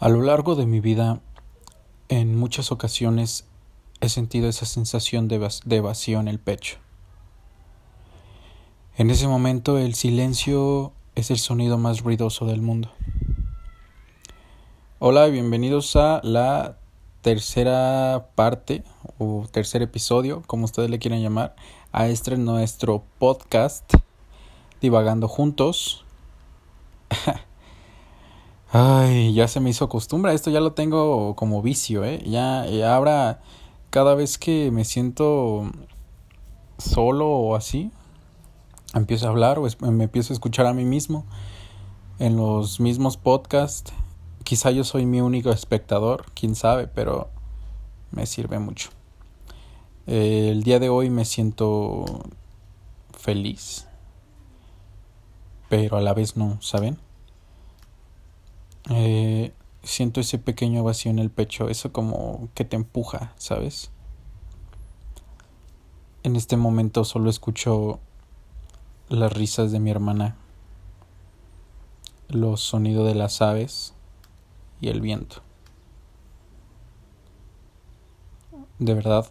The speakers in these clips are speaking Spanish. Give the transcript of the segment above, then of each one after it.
A lo largo de mi vida, en muchas ocasiones he sentido esa sensación de, vacío en el pecho. En ese momento el silencio es el sonido más ruidoso del mundo. Hola y bienvenidos a la tercera parte o tercer episodio, como ustedes le quieran llamar, a este nuestro podcast Divagando Juntos. Ay, ya se me hizo costumbre. Esto ya lo tengo como vicio, ¿eh? Ya, ahora, cada vez que me siento solo o así, empiezo a hablar o me empiezo a escuchar a mí mismo en los mismos podcasts. Quizá yo soy mi único espectador, quién sabe, pero me sirve mucho. el día de hoy me siento feliz, pero a la vez no, ¿saben? Eh, siento ese pequeño vacío en el pecho, eso como que te empuja, ¿sabes? En este momento solo escucho las risas de mi hermana, los sonidos de las aves y el viento. De verdad,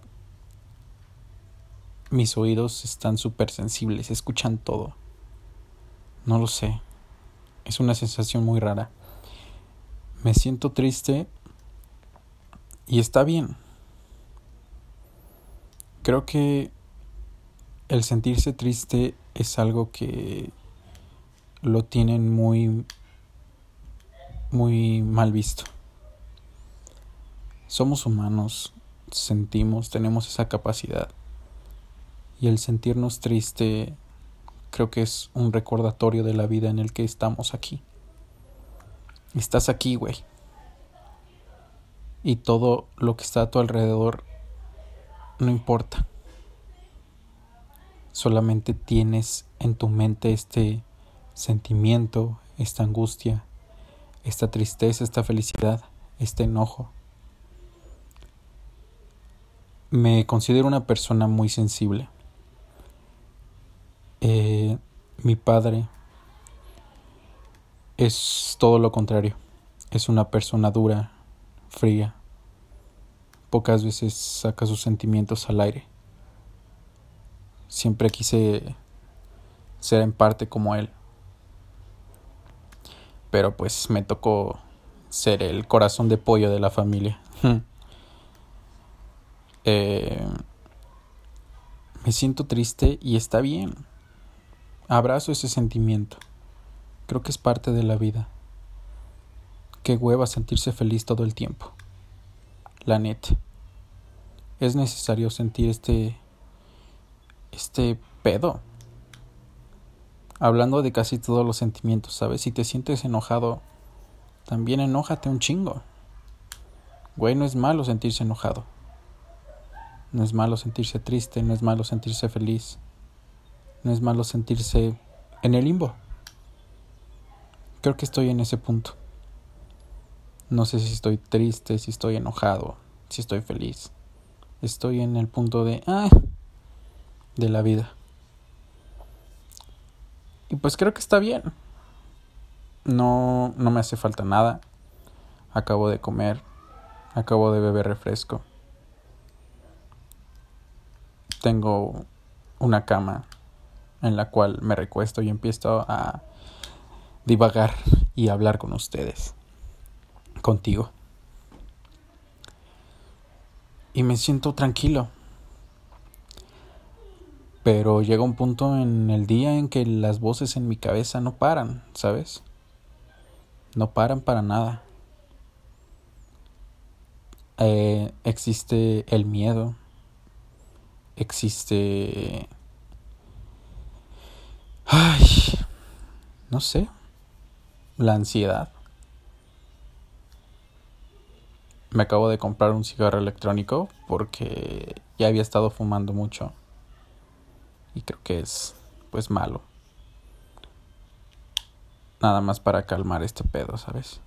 mis oídos están súper sensibles, escuchan todo. No lo sé. Es una sensación muy rara me siento triste y está bien. Creo que el sentirse triste es algo que lo tienen muy muy mal visto. Somos humanos, sentimos, tenemos esa capacidad. Y el sentirnos triste creo que es un recordatorio de la vida en el que estamos aquí. Estás aquí, güey. Y todo lo que está a tu alrededor no importa. Solamente tienes en tu mente este sentimiento, esta angustia, esta tristeza, esta felicidad, este enojo. Me considero una persona muy sensible. Eh, mi padre es todo lo contrario. Es una persona dura, fría. Pocas veces saca sus sentimientos al aire. Siempre quise ser en parte como él. Pero pues me tocó ser el corazón de pollo de la familia. Eh, me siento triste y está bien. Abrazo ese sentimiento. Creo que es parte de la vida. Qué hueva sentirse feliz todo el tiempo. La neta. Es necesario sentir este. este pedo. Hablando de casi todos los sentimientos, ¿sabes? Si te sientes enojado, también enójate un chingo. Güey, no es malo sentirse enojado. No es malo sentirse triste, no es malo sentirse feliz. No es malo sentirse en el limbo. Creo que estoy en ese punto. No sé si estoy triste, si estoy enojado, si estoy feliz. Estoy en el punto de ah, de la vida. Y pues creo que está bien. No no me hace falta nada. Acabo de comer, acabo de beber refresco. Tengo una cama en la cual me recuesto y empiezo a divagar y hablar con ustedes, contigo. Y me siento tranquilo. Pero llega un punto en el día en que las voces en mi cabeza no paran, ¿sabes? No paran para nada. Eh, existe el miedo. Existe... Ay, no sé la ansiedad. Me acabo de comprar un cigarro electrónico porque ya había estado fumando mucho y creo que es pues malo. Nada más para calmar este pedo, ¿sabes?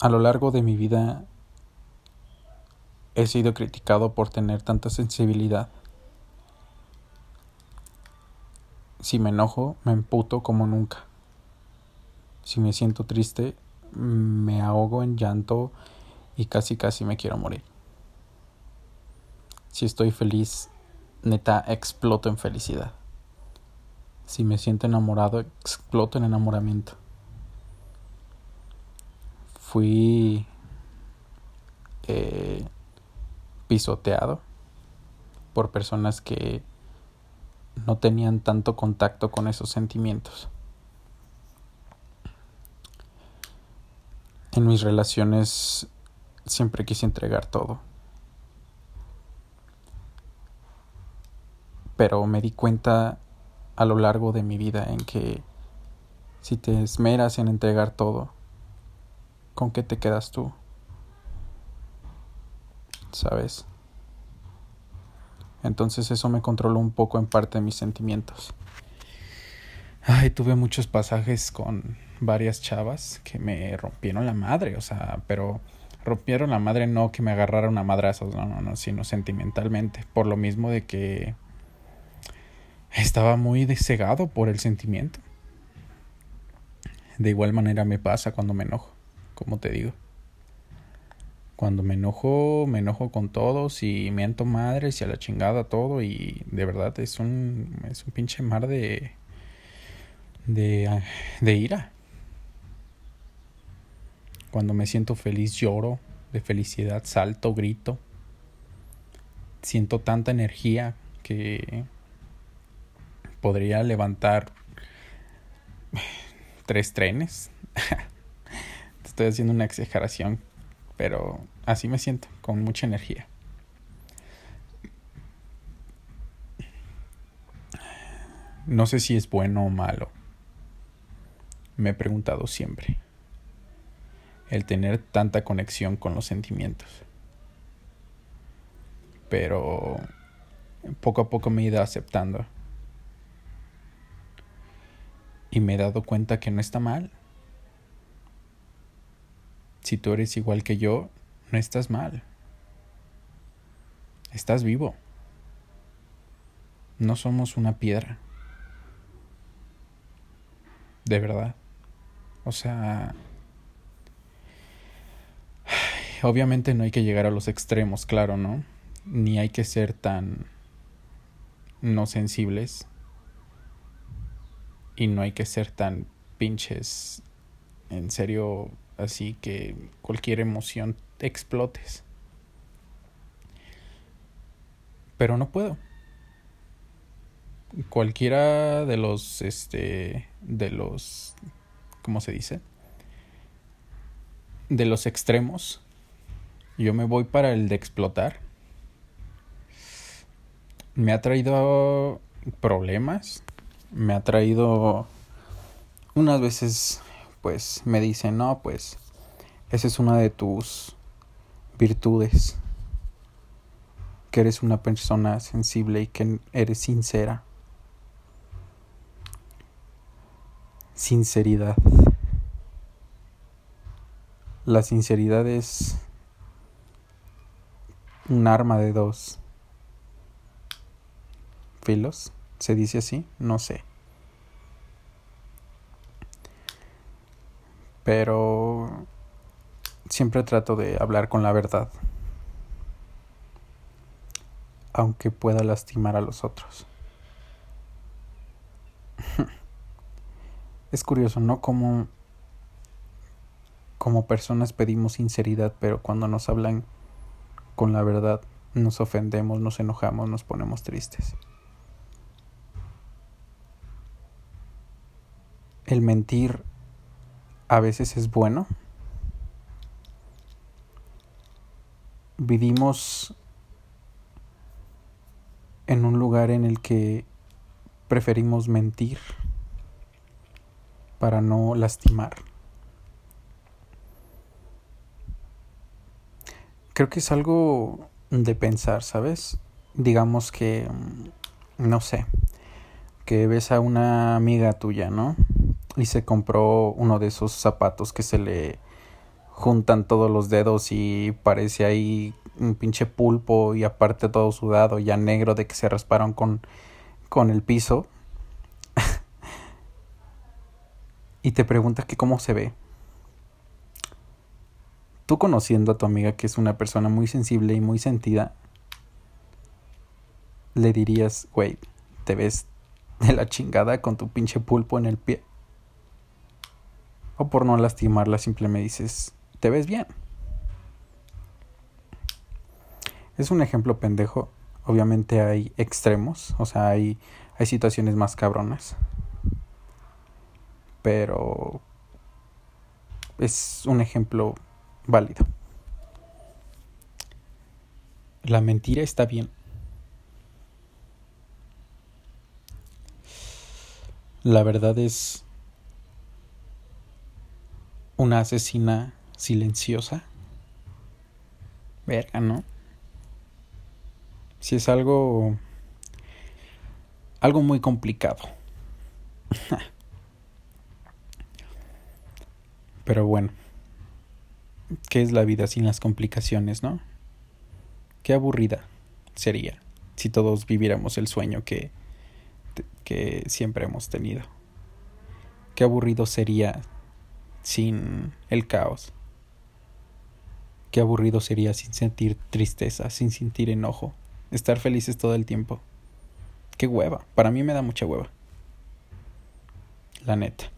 A lo largo de mi vida he sido criticado por tener tanta sensibilidad. Si me enojo, me emputo como nunca. Si me siento triste, me ahogo en llanto y casi casi me quiero morir. Si estoy feliz, neta, exploto en felicidad. Si me siento enamorado, exploto en enamoramiento. Fui eh, pisoteado por personas que no tenían tanto contacto con esos sentimientos. En mis relaciones siempre quise entregar todo. Pero me di cuenta a lo largo de mi vida en que si te esmeras en entregar todo, ¿con qué te quedas tú? ¿Sabes? Entonces eso me controló un poco en parte de mis sentimientos. Ay, tuve muchos pasajes con varias chavas que me rompieron la madre, o sea, pero rompieron la madre no que me agarraron a madrazos, no, no, no, sino sentimentalmente, por lo mismo de que estaba muy desegado por el sentimiento. De igual manera me pasa cuando me enojo, como te digo. Cuando me enojo, me enojo con todos y miento madres y a la chingada todo y de verdad es un es un pinche mar de de de ira. Cuando me siento feliz lloro, de felicidad salto, grito. Siento tanta energía que podría levantar tres trenes. Estoy haciendo una exageración pero así me siento, con mucha energía. No sé si es bueno o malo. Me he preguntado siempre. El tener tanta conexión con los sentimientos. Pero poco a poco me he ido aceptando. Y me he dado cuenta que no está mal. Si tú eres igual que yo, no estás mal. Estás vivo. No somos una piedra. De verdad. O sea... Obviamente no hay que llegar a los extremos, claro, ¿no? Ni hay que ser tan no sensibles. Y no hay que ser tan pinches. En serio, así que cualquier emoción explotes. Pero no puedo. Cualquiera de los, este, de los, ¿cómo se dice? De los extremos, yo me voy para el de explotar. Me ha traído problemas, me ha traído unas veces pues me dicen, no, pues esa es una de tus virtudes, que eres una persona sensible y que eres sincera. Sinceridad. La sinceridad es un arma de dos filos. ¿Se dice así? No sé. Pero siempre trato de hablar con la verdad, aunque pueda lastimar a los otros. es curioso, ¿no? Como, como personas pedimos sinceridad, pero cuando nos hablan con la verdad nos ofendemos, nos enojamos, nos ponemos tristes. El mentir a veces es bueno. Vivimos en un lugar en el que preferimos mentir para no lastimar. Creo que es algo de pensar, ¿sabes? Digamos que, mm, no sé, que ves a una amiga tuya, ¿no? Y se compró uno de esos zapatos que se le juntan todos los dedos y parece ahí un pinche pulpo y aparte todo sudado ya negro de que se rasparon con, con el piso. y te pregunta que cómo se ve. Tú conociendo a tu amiga que es una persona muy sensible y muy sentida, le dirías, güey, te ves de la chingada con tu pinche pulpo en el pie. O por no lastimarla, simplemente dices, te ves bien. Es un ejemplo pendejo. Obviamente hay extremos, o sea, hay, hay situaciones más cabronas. Pero es un ejemplo válido. La mentira está bien. La verdad es una asesina silenciosa. Verga, ¿no? Si es algo algo muy complicado. Pero bueno, ¿qué es la vida sin las complicaciones, no? Qué aburrida sería si todos viviéramos el sueño que que siempre hemos tenido. Qué aburrido sería sin el caos. Qué aburrido sería sin sentir tristeza, sin sentir enojo, estar felices todo el tiempo. Qué hueva, para mí me da mucha hueva. La neta.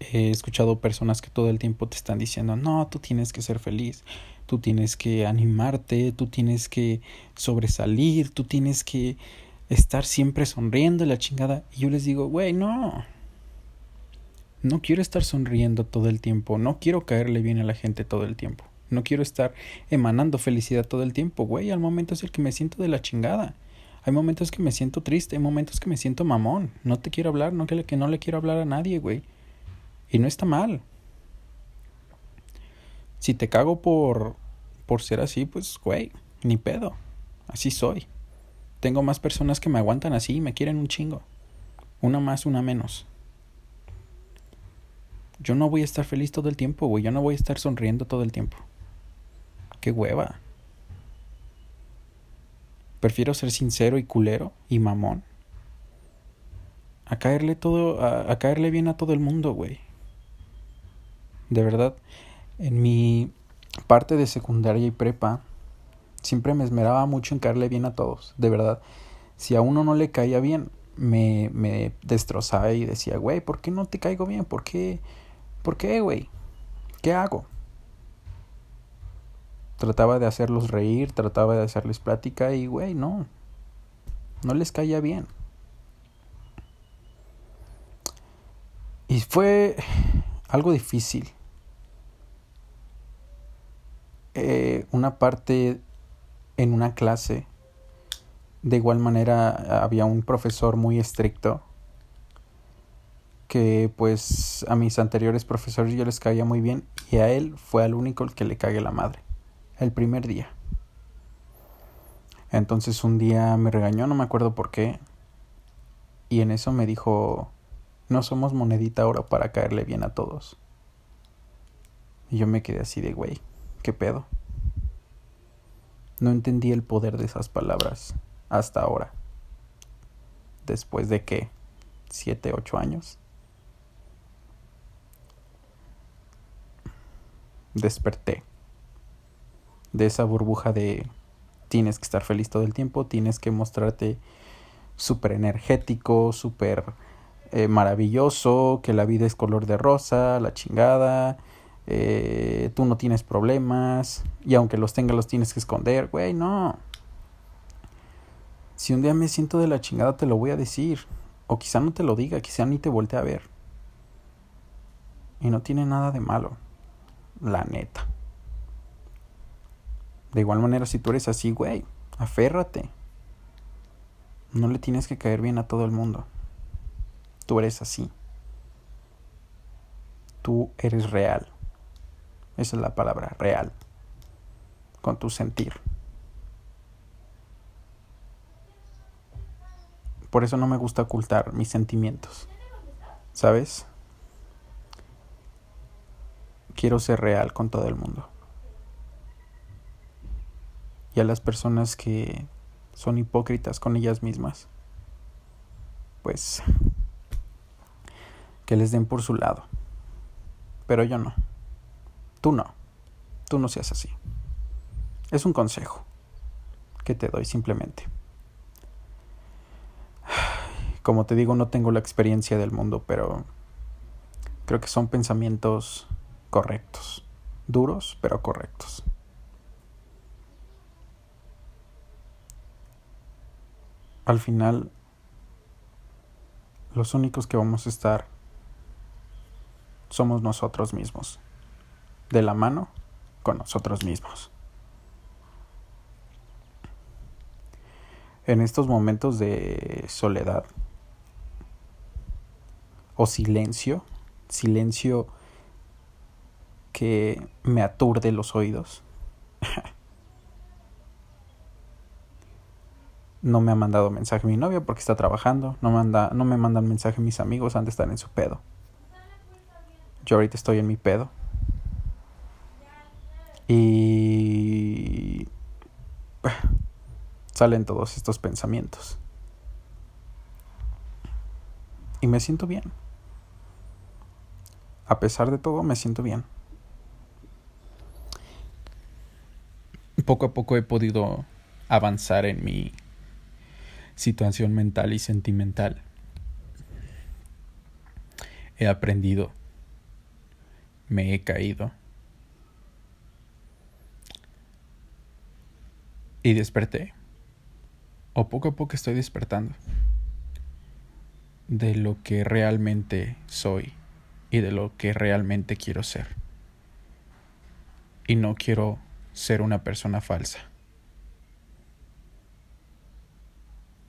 He escuchado personas que todo el tiempo te están diciendo, no, tú tienes que ser feliz, tú tienes que animarte, tú tienes que sobresalir, tú tienes que estar siempre sonriendo la chingada. Y yo les digo, güey, no. No quiero estar sonriendo todo el tiempo, no quiero caerle bien a la gente todo el tiempo. No quiero estar emanando felicidad todo el tiempo, güey. Al momento es el que me siento de la chingada. Hay momentos que me siento triste, hay momentos que me siento mamón. No te quiero hablar, no que, que no le quiero hablar a nadie, güey. Y no está mal. Si te cago por, por ser así, pues, güey, ni pedo. Así soy. Tengo más personas que me aguantan así y me quieren un chingo. Una más, una menos. Yo no voy a estar feliz todo el tiempo, güey. Yo no voy a estar sonriendo todo el tiempo. Qué hueva. Prefiero ser sincero y culero y mamón. A caerle todo, a, a caerle bien a todo el mundo, güey. De verdad, en mi parte de secundaria y prepa, siempre me esmeraba mucho en caerle bien a todos, de verdad. Si a uno no le caía bien, me, me destrozaba y decía, güey, ¿por qué no te caigo bien? ¿Por qué? ¿Por qué, güey? ¿Qué hago? Trataba de hacerlos reír, trataba de hacerles plática y, güey, no. No les caía bien. Y fue algo difícil. Eh, una parte en una clase, de igual manera había un profesor muy estricto que pues a mis anteriores profesores yo les caía muy bien y a él fue al único el que le cagué la madre, el primer día. Entonces un día me regañó, no me acuerdo por qué, y en eso me dijo, no somos monedita ahora para caerle bien a todos. Y yo me quedé así de, güey, ¿qué pedo? No entendí el poder de esas palabras hasta ahora. Después de que, siete, ocho años. Desperté de esa burbuja de tienes que estar feliz todo el tiempo, tienes que mostrarte súper energético, súper eh, maravilloso, que la vida es color de rosa, la chingada, eh, tú no tienes problemas y aunque los tengas los tienes que esconder, güey, no. Si un día me siento de la chingada te lo voy a decir, o quizá no te lo diga, quizá ni te voltee a ver. Y no tiene nada de malo, la neta. De igual manera, si tú eres así, güey, aférrate. No le tienes que caer bien a todo el mundo. Tú eres así. Tú eres real. Esa es la palabra, real. Con tu sentir. Por eso no me gusta ocultar mis sentimientos. ¿Sabes? Quiero ser real con todo el mundo. Y a las personas que son hipócritas con ellas mismas, pues que les den por su lado. Pero yo no. Tú no. Tú no seas así. Es un consejo que te doy simplemente. Como te digo, no tengo la experiencia del mundo, pero creo que son pensamientos correctos. Duros, pero correctos. Al final, los únicos que vamos a estar somos nosotros mismos. De la mano con nosotros mismos. En estos momentos de soledad o silencio, silencio que me aturde los oídos. no me ha mandado mensaje mi novia porque está trabajando, no, manda, no me mandan mensaje mis amigos, han de estar en su pedo. Yo ahorita estoy en mi pedo. Y salen todos estos pensamientos. Y me siento bien. A pesar de todo, me siento bien. Poco a poco he podido avanzar en mi situación mental y sentimental. He aprendido, me he caído y desperté. O poco a poco estoy despertando de lo que realmente soy y de lo que realmente quiero ser. Y no quiero ser una persona falsa.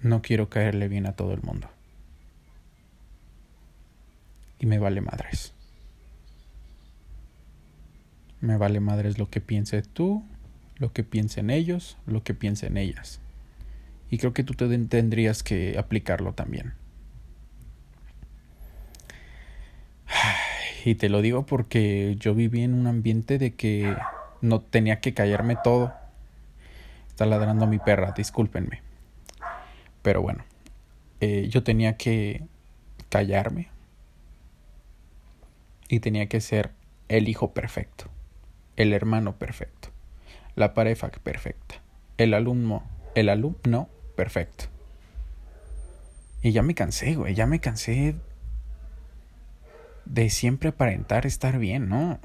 No quiero caerle bien a todo el mundo. Y me vale madres. Me vale madres lo que piense tú, lo que piensen ellos, lo que piensen ellas. Y creo que tú te tendrías que aplicarlo también. Y te lo digo porque yo viví en un ambiente de que no tenía que callarme todo. Está ladrando mi perra, discúlpenme. Pero bueno, eh, yo tenía que callarme y tenía que ser el hijo perfecto, el hermano perfecto, la pareja perfecta, el alumno, el alumno perfecto. Y ya me cansé, güey, ya me cansé de siempre aparentar estar bien, ¿no?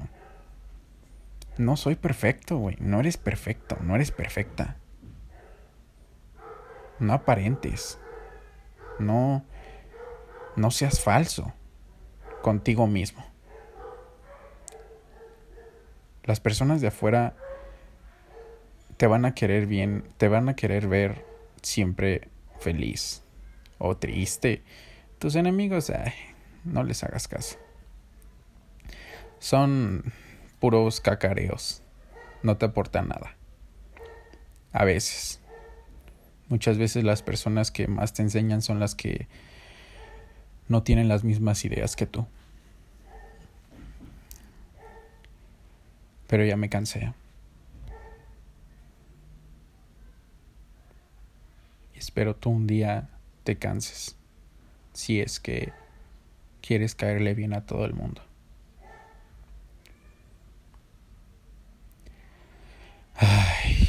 No soy perfecto, güey, no eres perfecto, no eres perfecta. No aparentes. No no seas falso contigo mismo. Las personas de afuera te van a querer bien, te van a querer ver siempre feliz o triste. Tus enemigos, no les hagas caso. Son puros cacareos. No te aportan nada. A veces. Muchas veces las personas que más te enseñan son las que no tienen las mismas ideas que tú. Pero ya me cansé. Espero tú un día te canses. Si es que quieres caerle bien a todo el mundo. Ay.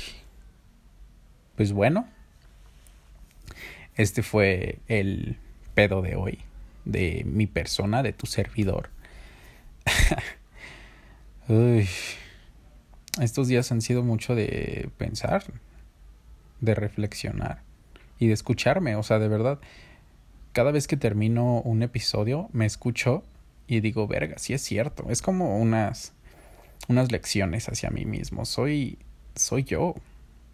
Pues bueno. Este fue el pedo de hoy, de mi persona, de tu servidor. Estos días han sido mucho de pensar, de reflexionar y de escucharme, o sea, de verdad. Cada vez que termino un episodio, me escucho y digo, verga, sí es cierto. Es como unas, unas lecciones hacia mí mismo. Soy, soy yo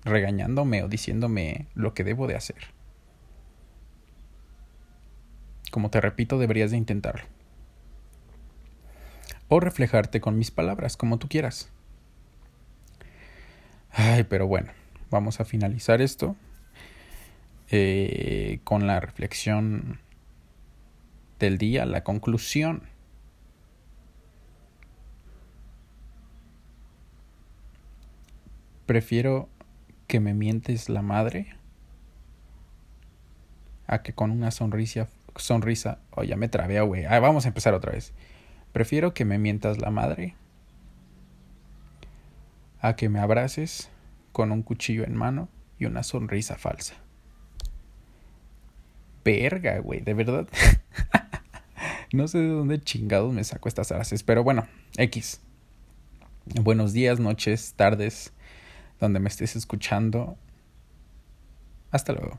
regañándome o diciéndome lo que debo de hacer. Como te repito, deberías de intentarlo. O reflejarte con mis palabras, como tú quieras. Ay, pero bueno, vamos a finalizar esto eh, con la reflexión del día, la conclusión. Prefiero que me mientes la madre a que con una sonrisa sonrisa. Oh, ya me trabé, güey. Ah, vamos a empezar otra vez. Prefiero que me mientas la madre a que me abraces con un cuchillo en mano y una sonrisa falsa. Verga, güey, de verdad. no sé de dónde chingados me saco estas frases, pero bueno, X. Buenos días, noches, tardes, donde me estés escuchando. Hasta luego.